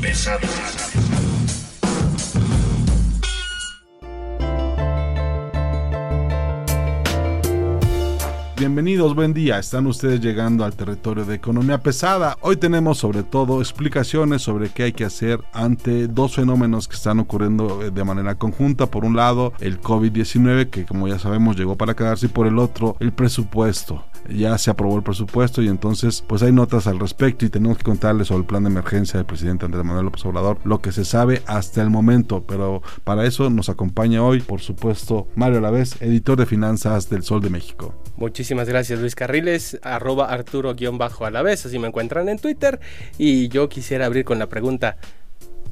Pesada. Bienvenidos, buen día. Están ustedes llegando al territorio de economía pesada. Hoy tenemos sobre todo explicaciones sobre qué hay que hacer ante dos fenómenos que están ocurriendo eh, de manera conjunta. Por un lado, el COVID-19, que como ya sabemos llegó para quedarse, y por el otro, el presupuesto. Ya se aprobó el presupuesto y entonces pues hay notas al respecto y tenemos que contarles sobre el plan de emergencia del presidente Andrés Manuel López Obrador, lo que se sabe hasta el momento. Pero para eso nos acompaña hoy, por supuesto, Mario Alavés, editor de finanzas del Sol de México. Muchísimas gracias Luis Carriles, arroba Arturo-Alavés, así me encuentran en Twitter. Y yo quisiera abrir con la pregunta,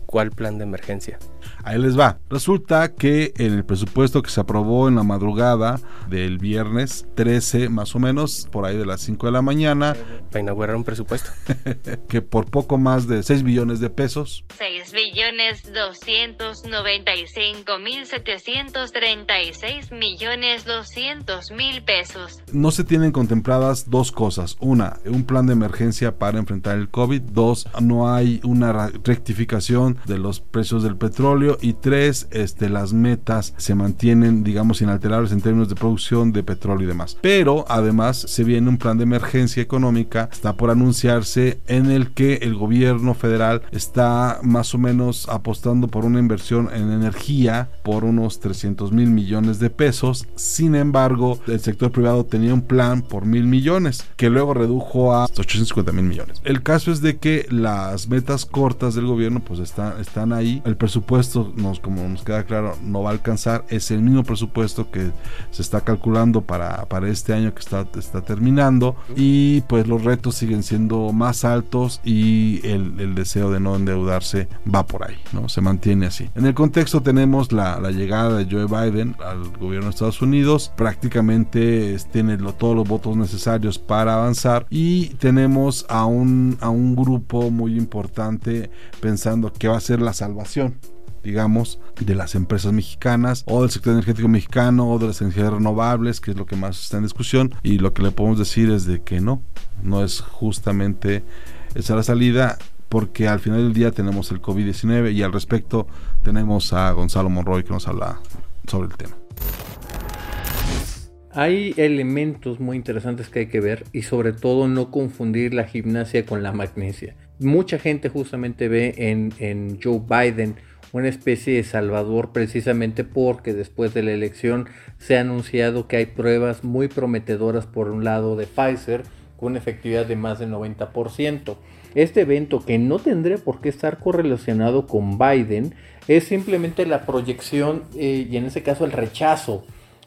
¿cuál plan de emergencia? Ahí les va. Resulta que en el presupuesto que se aprobó en la madrugada del viernes 13 más o menos, por ahí de las 5 de la mañana, Para inaugurar un presupuesto. que por poco más de 6 billones de pesos, 6 billones 295 mil 736 millones 200 mil pesos. no se tienen contempladas dos cosas. Una, un plan de emergencia para enfrentar el COVID. Dos, no hay una rectificación de los precios del petróleo. Y tres, este, las metas se mantienen, digamos, inalterables en términos de producción de petróleo y demás. Pero además se viene un plan de emergencia económica, está por anunciarse, en el que el gobierno federal está más o menos apostando por una inversión en energía por unos 300 mil millones de pesos. Sin embargo, el sector privado tenía un plan por mil millones, que luego redujo a 850 mil millones. El caso es de que las metas cortas del gobierno pues están, están ahí. El presupuesto, nos, como nos queda claro, no va a alcanzar. Es el mismo presupuesto que se está calculando para, para este año que está, está terminando. Y pues los retos siguen siendo más altos y el, el deseo de no endeudarse va por ahí, ¿no? Se mantiene así. En el contexto tenemos la, la llegada de Joe Biden al gobierno de Estados Unidos. Prácticamente tiene lo- todos los votos necesarios para avanzar. Y tenemos a un, a un grupo muy importante pensando que va a ser la salvación digamos, de las empresas mexicanas o del sector energético mexicano o de las energías renovables, que es lo que más está en discusión. Y lo que le podemos decir es de que no, no es justamente esa la salida, porque al final del día tenemos el COVID-19 y al respecto tenemos a Gonzalo Monroy que nos habla sobre el tema. Hay elementos muy interesantes que hay que ver y sobre todo no confundir la gimnasia con la magnesia. Mucha gente justamente ve en, en Joe Biden una especie de salvador precisamente porque después de la elección se ha anunciado que hay pruebas muy prometedoras por un lado de Pfizer con efectividad de más del 90%. Este evento que no tendría por qué estar correlacionado con Biden es simplemente la proyección eh, y en ese caso el rechazo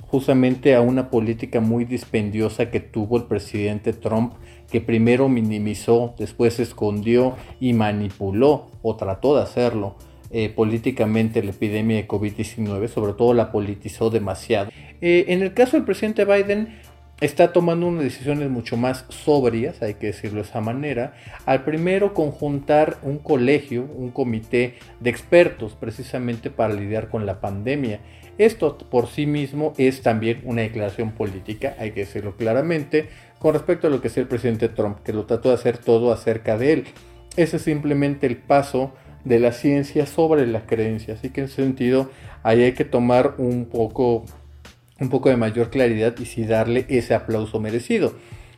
justamente a una política muy dispendiosa que tuvo el presidente Trump, que primero minimizó, después escondió y manipuló o trató de hacerlo eh, políticamente la epidemia de COVID-19, sobre todo la politizó demasiado. Eh, en el caso del presidente Biden, está tomando unas decisiones mucho más sobrias, hay que decirlo de esa manera, al primero conjuntar un colegio, un comité de expertos precisamente para lidiar con la pandemia. Esto por sí mismo es también una declaración política, hay que decirlo claramente, con respecto a lo que es el presidente Trump, que lo trató de hacer todo acerca de él. Ese es simplemente el paso de la ciencia sobre la creencia, así que en ese sentido ahí hay que tomar un poco un poco de mayor claridad y sí darle ese aplauso merecido.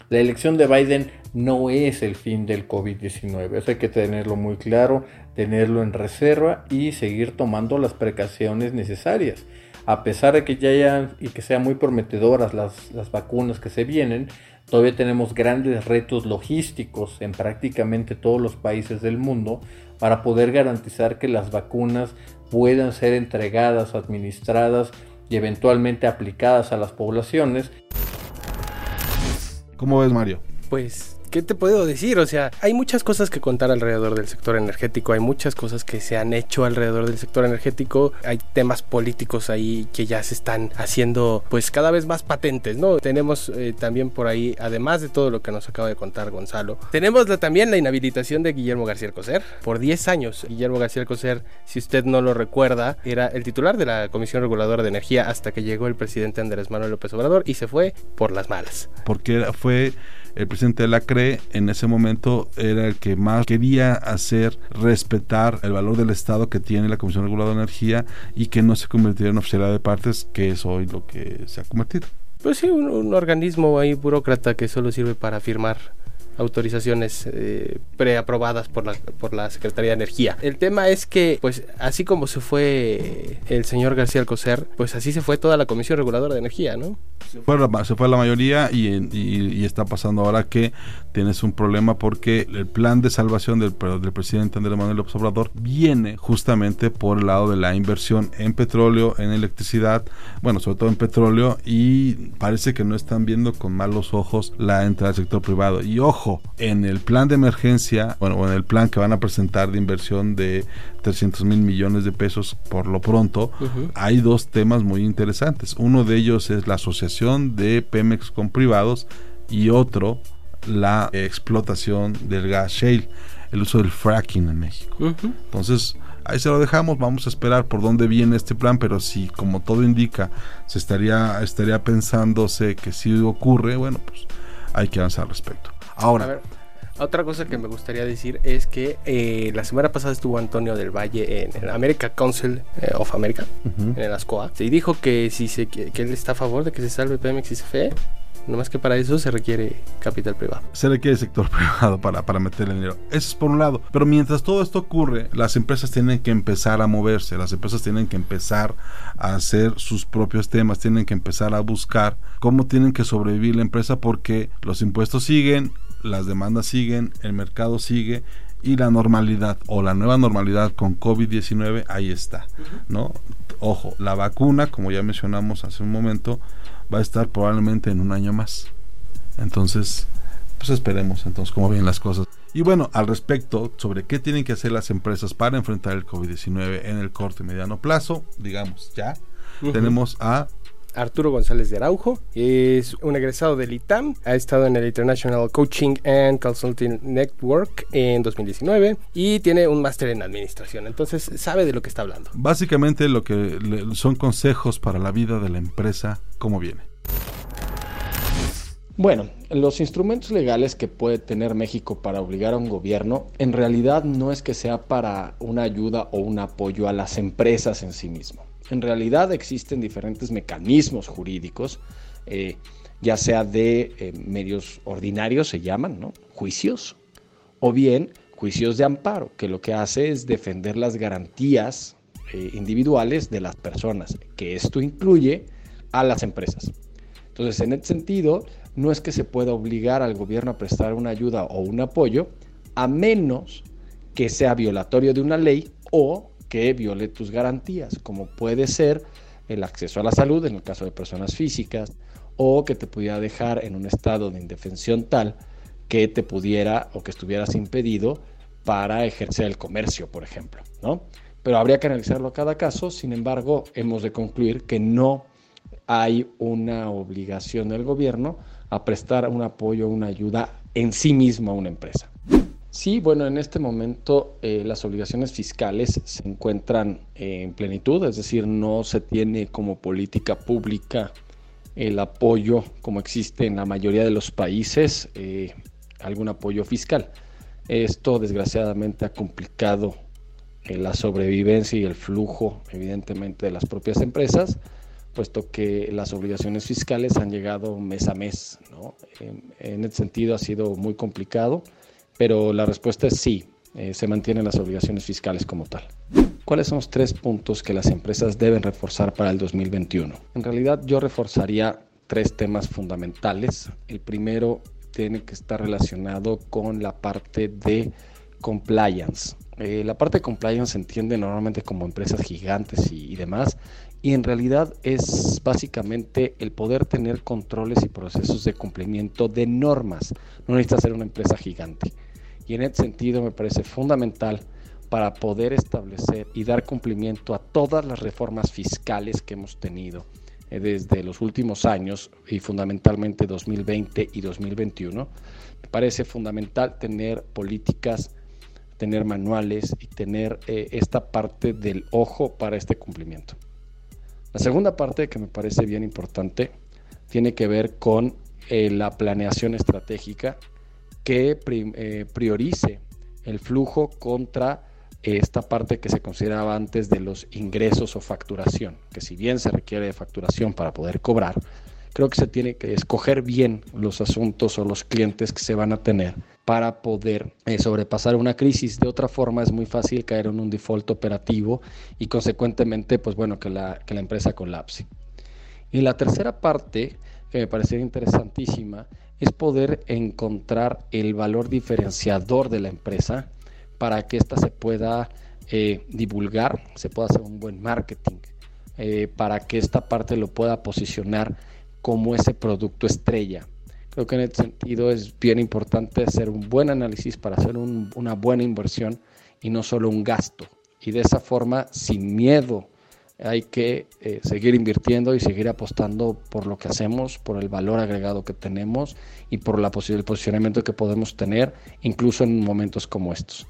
La elección de Biden no es el fin del COVID-19, eso hay que tenerlo muy claro, tenerlo en reserva y seguir tomando las precauciones necesarias. A pesar de que ya hayan y que sean muy prometedoras las, las vacunas que se vienen, todavía tenemos grandes retos logísticos en prácticamente todos los países del mundo para poder garantizar que las vacunas puedan ser entregadas, administradas y eventualmente aplicadas a las poblaciones. ¿Cómo ves, Mario? Pues ¿qué te puedo decir? O sea, hay muchas cosas que contar alrededor del sector energético, hay muchas cosas que se han hecho alrededor del sector energético, hay temas políticos ahí que ya se están haciendo pues cada vez más patentes, ¿no? Tenemos eh, también por ahí, además de todo lo que nos acaba de contar Gonzalo, tenemos también la inhabilitación de Guillermo García Alcocer por 10 años. Guillermo García Alcocer, si usted no lo recuerda, era el titular de la Comisión Reguladora de Energía hasta que llegó el presidente Andrés Manuel López Obrador y se fue por las malas. Porque fue el presidente de la CRE en ese momento era el que más quería hacer respetar el valor del Estado que tiene la Comisión Reguladora de Energía y que no se convirtiera en oficialidad de partes, que es hoy lo que se ha convertido. Pues sí, un, un organismo ahí burócrata que solo sirve para firmar autorizaciones eh, preaprobadas por la, por la Secretaría de Energía. El tema es que, pues, así como se fue el señor García Alcocer, pues así se fue toda la Comisión Reguladora de Energía, ¿no? Se fue la, se fue la mayoría y, y, y, está pasando ahora que tienes un problema porque el plan de salvación del, del presidente Andrés Manuel López Obrador viene justamente por el lado de la inversión en petróleo, en electricidad, bueno, sobre todo en petróleo y parece que no están viendo con malos ojos la entrada del sector privado. Y ojo, en el plan de emergencia, bueno, en el plan que van a presentar de inversión de 300 mil millones de pesos por lo pronto, uh -huh. hay dos temas muy interesantes. Uno de ellos es la asociación de Pemex con privados y otro la explotación del gas shale, el uso del fracking en México. Uh -huh. Entonces, ahí se lo dejamos, vamos a esperar por dónde viene este plan, pero si como todo indica se estaría estaría pensándose que si ocurre, bueno, pues hay que avanzar al respecto. Ahora, ver, otra cosa que me gustaría decir es que eh, la semana pasada estuvo Antonio del Valle en, el America Council eh, of America, uh -huh. en el ASCOA, y dijo que, si se, que, que, él está a favor de que se salve Pemex y CFE. No más que para eso se requiere capital privado. Se requiere sector privado para, para meter el dinero. Eso es por un lado. Pero mientras todo esto ocurre, las empresas tienen que empezar a moverse. Las empresas tienen que empezar a hacer sus propios temas. Tienen que empezar a buscar cómo tienen que sobrevivir la empresa porque los impuestos siguen, las demandas siguen, el mercado sigue y la normalidad o la nueva normalidad con COVID-19 ahí está, ¿no? Ojo, la vacuna, como ya mencionamos hace un momento, va a estar probablemente en un año más. Entonces, pues esperemos entonces cómo vienen las cosas. Y bueno, al respecto sobre qué tienen que hacer las empresas para enfrentar el COVID-19 en el corto y mediano plazo, digamos ya, uh -huh. tenemos a Arturo González de Araujo, es un egresado del ITAM, ha estado en el International Coaching and Consulting Network en 2019 y tiene un máster en administración, entonces sabe de lo que está hablando. Básicamente lo que son consejos para la vida de la empresa, ¿cómo viene? Bueno, los instrumentos legales que puede tener México para obligar a un gobierno en realidad no es que sea para una ayuda o un apoyo a las empresas en sí mismo. En realidad existen diferentes mecanismos jurídicos, eh, ya sea de eh, medios ordinarios, se llaman. Juicios, o bien juicios de amparo, que lo que hace es defender las garantías eh, individuales de las personas, que esto incluye a las empresas. Entonces, en este sentido, no es que se pueda obligar al gobierno a prestar una ayuda o un apoyo, a menos que sea violatorio de una ley o que viole tus garantías, como puede ser el acceso a la salud en el caso de personas físicas, o que te pudiera dejar en un estado de indefensión tal que te pudiera o que estuvieras impedido para ejercer el comercio, por ejemplo, ¿no? Pero habría que analizarlo a cada caso, sin embargo, hemos de concluir que no hay una obligación del gobierno a prestar un apoyo, una ayuda en sí mismo a una empresa. Sí, bueno, en este momento eh, las obligaciones fiscales se encuentran eh, en plenitud, es decir, no se tiene como política pública el apoyo como existe en la mayoría de los países, eh, algún apoyo fiscal. Esto desgraciadamente ha complicado la sobrevivencia y el flujo, evidentemente, de las propias empresas, puesto que las obligaciones fiscales han llegado mes a mes. ¿no? En ese sentido ha sido muy complicado pero la respuesta es sí, eh, se mantienen las obligaciones fiscales como tal. ¿Cuáles son los tres puntos que las empresas deben reforzar para el 2021? En realidad yo reforzaría tres temas fundamentales. El primero tiene que estar relacionado con la parte de compliance, Eh, la parte de compliance se entiende normalmente como empresas gigantes y, y demás, y en realidad es básicamente el poder tener controles y procesos de cumplimiento de normas. No necesita ser una empresa gigante. Y en ese sentido me parece fundamental para poder establecer y dar cumplimiento a todas las reformas fiscales que hemos tenido eh, desde los últimos años y fundamentalmente 2020 y 2021. Me parece fundamental tener políticas, tener manuales y tener eh, esta parte del ojo para este cumplimiento. La segunda parte que me parece bien importante tiene que ver con eh, la planeación estratégica que eh, priorice el flujo contra esta parte que se consideraba antes de los ingresos o facturación, que si bien se requiere de facturación para poder cobrar, creo que se tiene que escoger bien los asuntos o los clientes que se van a tener para poder eh, sobrepasar una crisis. De otra forma es muy fácil caer en un default operativo y consecuentemente, pues bueno, que la, que la empresa colapse. Y la tercera parte, que me parece interesantísima, es poder encontrar el valor diferenciador de la empresa para que ésta se pueda eh, divulgar, se pueda hacer un buen marketing, eh, para que esta parte lo pueda posicionar como ese producto estrella. Creo que en ese sentido es bien importante hacer un buen análisis para hacer una buena inversión y no solo un gasto. Y de esa forma, sin miedo, hay que eh, seguir invirtiendo y seguir apostando por lo que hacemos, por el valor agregado que tenemos y por la el posicionamiento que podemos tener, incluso en momentos como estos.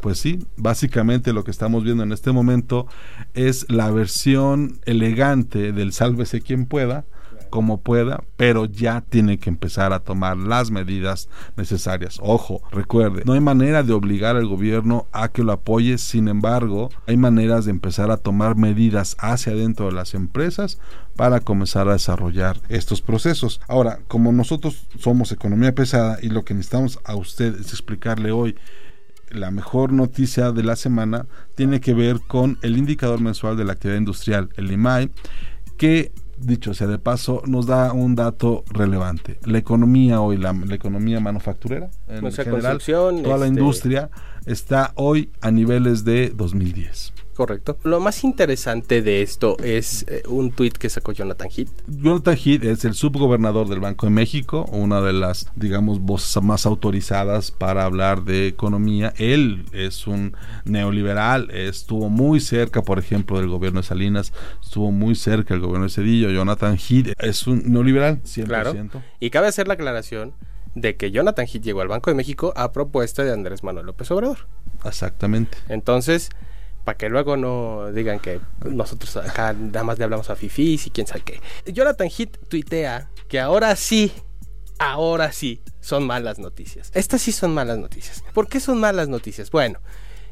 Pues sí, básicamente lo que estamos viendo en este momento es la versión elegante del sálvese quien pueda, como pueda, pero ya tiene que empezar a tomar las medidas necesarias. Ojo, recuerde, no hay manera de obligar al gobierno a que lo apoye, sin embargo, hay maneras de empezar a tomar medidas hacia adentro de las empresas para comenzar a desarrollar estos procesos. Ahora, como nosotros somos economía pesada y lo que necesitamos a usted es explicarle hoy la mejor noticia de la semana tiene que ver con el indicador mensual de la actividad industrial, el IMAI, que dicho sea de paso, nos da un dato relevante. La economía hoy, la, economía manufacturera, en general, toda la este industria está hoy a niveles de 2010. Correcto. Lo más interesante de esto es eh, un tuit que sacó Jonathan Heath. Jonathan Heath es el subgobernador del Banco de México, una de las, digamos, voces más autorizadas para hablar de economía. Él es un neoliberal, estuvo muy cerca, por ejemplo, del gobierno de Salinas, estuvo muy cerca del gobierno de Cedillo. Jonathan Heath es un neoliberal, 100%. Claro. Y cabe hacer la aclaración de que Jonathan Heath llegó al Banco de México a propuesta de Andrés Manuel López Obrador. Exactamente. Entonces, para que luego no digan que nosotros acá nada más le hablamos a fifís y quién sabe qué. Jonathan Heath tuitea que ahora sí, ahora sí, son malas noticias. Estas sí son malas noticias. ¿Por qué son malas noticias? Bueno,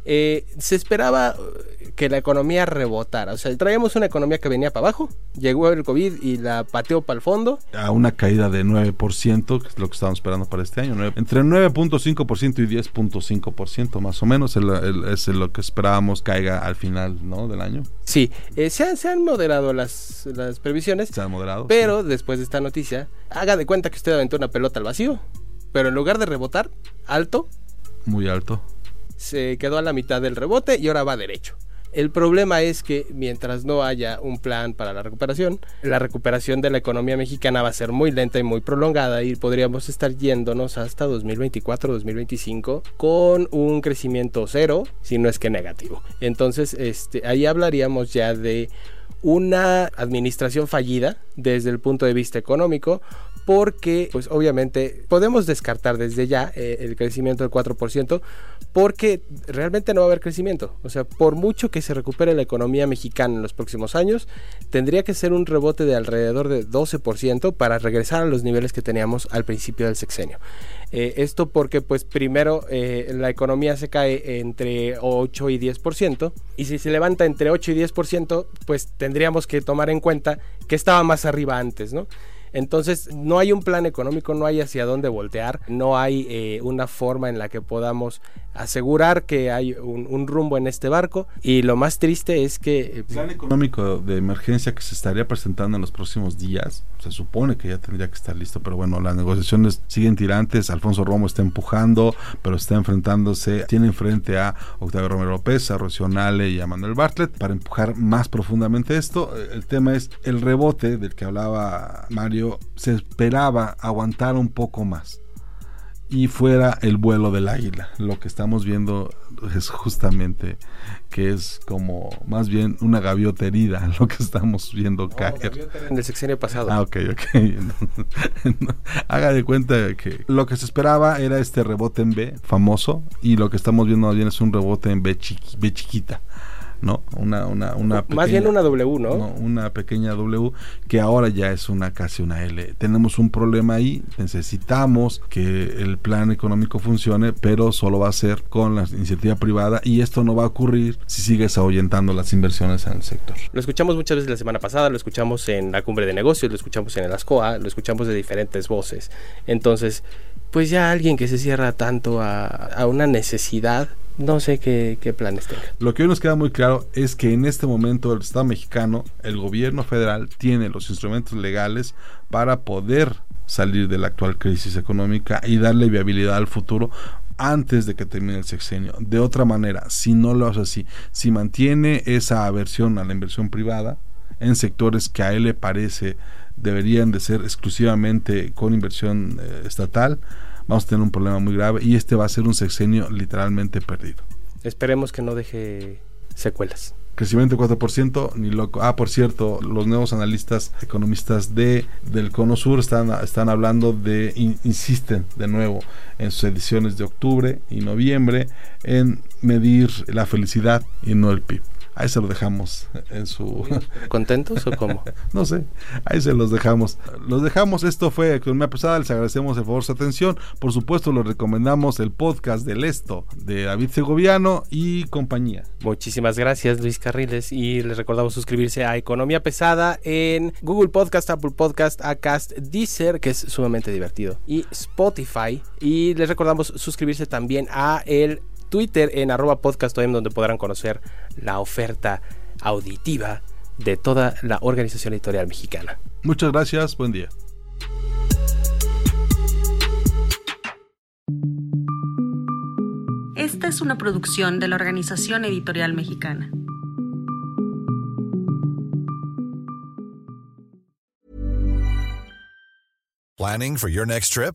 eh, se esperaba eh, que la economía rebotara. O sea, traíamos una economía que venía para abajo, llegó el COVID y la pateó para el fondo. A una caída de 9%, que es lo que estábamos esperando para este año. entre 9.5% y 10.5% más o menos es lo que esperábamos caiga al final ¿no? del año. Sí, eh, se, han, se, han, moderado las, las, previsiones. Se han moderado. Pero después de esta noticia, haga de cuenta que usted aventó una pelota al vacío, pero en lugar de rebotar alto, muy alto se quedó a la mitad del rebote y ahora va derecho. El problema es que mientras no haya un plan para la recuperación, la recuperación de la economía mexicana va a ser muy lenta y muy prolongada y podríamos estar yéndonos hasta 2024-2025 con un crecimiento cero, si no es que negativo. Entonces, este, ahí hablaríamos ya de una administración fallida desde el punto de vista económico porque pues obviamente podemos descartar desde ya eh, el crecimiento del 4% porque realmente no va a haber crecimiento. O sea, por mucho que se recupere la economía mexicana en los próximos años, tendría que ser un rebote de alrededor de 12% para regresar a los niveles que teníamos al principio del sexenio. Eh, esto porque pues primero eh, la economía se cae entre 8 y 10% y si se levanta entre 8 y 10% pues tendríamos que tomar en cuenta que estaba más arriba antes, ¿no? Entonces, no hay un plan económico, no hay hacia dónde voltear, no hay eh, una forma en la que podamos asegurar que hay un, rumbo en este barco y lo más triste es que... El plan económico de emergencia que se estaría presentando en los próximos días, se supone que ya tendría que estar listo, pero bueno, las negociaciones siguen tirantes, Alfonso Romo está empujando, pero está enfrentándose, tiene frente a Octavio Romero López, a Rocío y a Manuel Bartlett para empujar más profundamente esto. El tema es el rebote del que hablaba Mario, se esperaba aguantar un poco más y fuera el vuelo del águila. Lo que estamos viendo es justamente que es como más bien una gaviota herida lo que estamos viendo caer. En el sexenio pasado. Ah, ok, ok. Haga de cuenta que lo que se esperaba era este rebote en B famoso y lo que estamos viendo más bien es un rebote en B, B chiquita. ¿No? Una, una, una Más bien una W, ¿no? Una pequeña W que ahora ya es una casi una L. Tenemos un problema ahí, necesitamos que el plan económico funcione, pero solo va a ser con la iniciativa privada y esto no va a ocurrir si sigues ahuyentando las inversiones en el sector. Lo escuchamos muchas veces la semana pasada, lo escuchamos en la cumbre de negocios, lo escuchamos en el ASCOA, lo escuchamos de diferentes voces. Entonces, pues ya alguien que se cierra tanto a, a una necesidad no sé qué, planes tenga. Lo que hoy nos queda muy claro es que en este momento el Estado mexicano, el gobierno federal, tiene los instrumentos legales para poder salir de la actual crisis económica y darle viabilidad al futuro antes de que termine el sexenio. De otra manera, si no lo hace así, si mantiene esa aversión a la inversión privada en sectores que a él le parece deberían de ser exclusivamente con inversión eh, estatal, vamos a tener un problema muy grave y este va a ser un sexenio literalmente perdido. Esperemos que no deje secuelas. Crecimiento de 4%, ni loco. Ah, por cierto, los nuevos analistas economistas de del Cono Sur están, están hablando de, insisten de nuevo en sus ediciones de octubre y noviembre en medir la felicidad y no el PIB. Ahí se lo dejamos en su... ¿Contentos o cómo? no sé, ahí se los dejamos. Los dejamos, esto fue Economía Pesada, les agradecemos el favor su atención. Por supuesto, les recomendamos el podcast del Esto de David Segoviano y compañía. Muchísimas gracias Luis Carriles y les recordamos suscribirse a Economía Pesada en Google Podcast, Apple Podcast, Acast, Deezer, que es sumamente divertido, y Spotify. Y les recordamos suscribirse también a el Twitter en arroba podcastom donde podrán conocer la oferta auditiva de toda la organización editorial mexicana. Muchas gracias, buen día. Esta es una producción de la Organización Editorial Mexicana. Planning for your next trip?